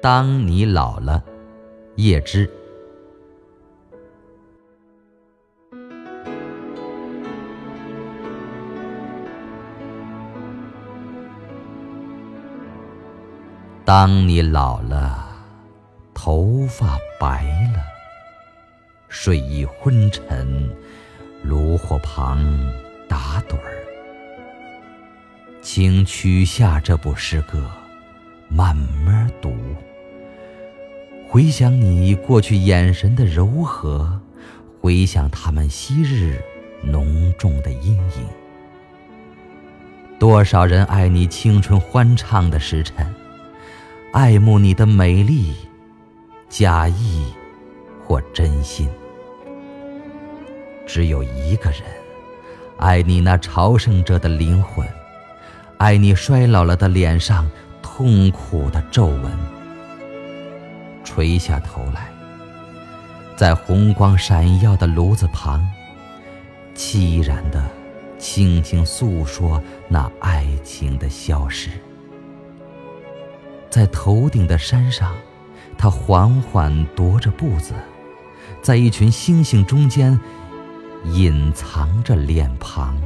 当你老了，叶芝。当你老了，头发白了，睡意昏沉，炉火旁打盹儿，请取下这部诗歌，慢慢读。回想你过去眼神的柔和，回想他们昔日浓重的阴影。多少人爱你青春欢畅的时辰。爱慕你的美丽，假意或真心。只有一个人，爱你那朝圣者的灵魂，爱你衰老了的脸上痛苦的皱纹。垂下头来，在红光闪耀的炉子旁，凄然的轻轻诉说那爱情的消失。在头顶的山上，他缓缓踱着步子，在一群星星中间隐藏着脸庞。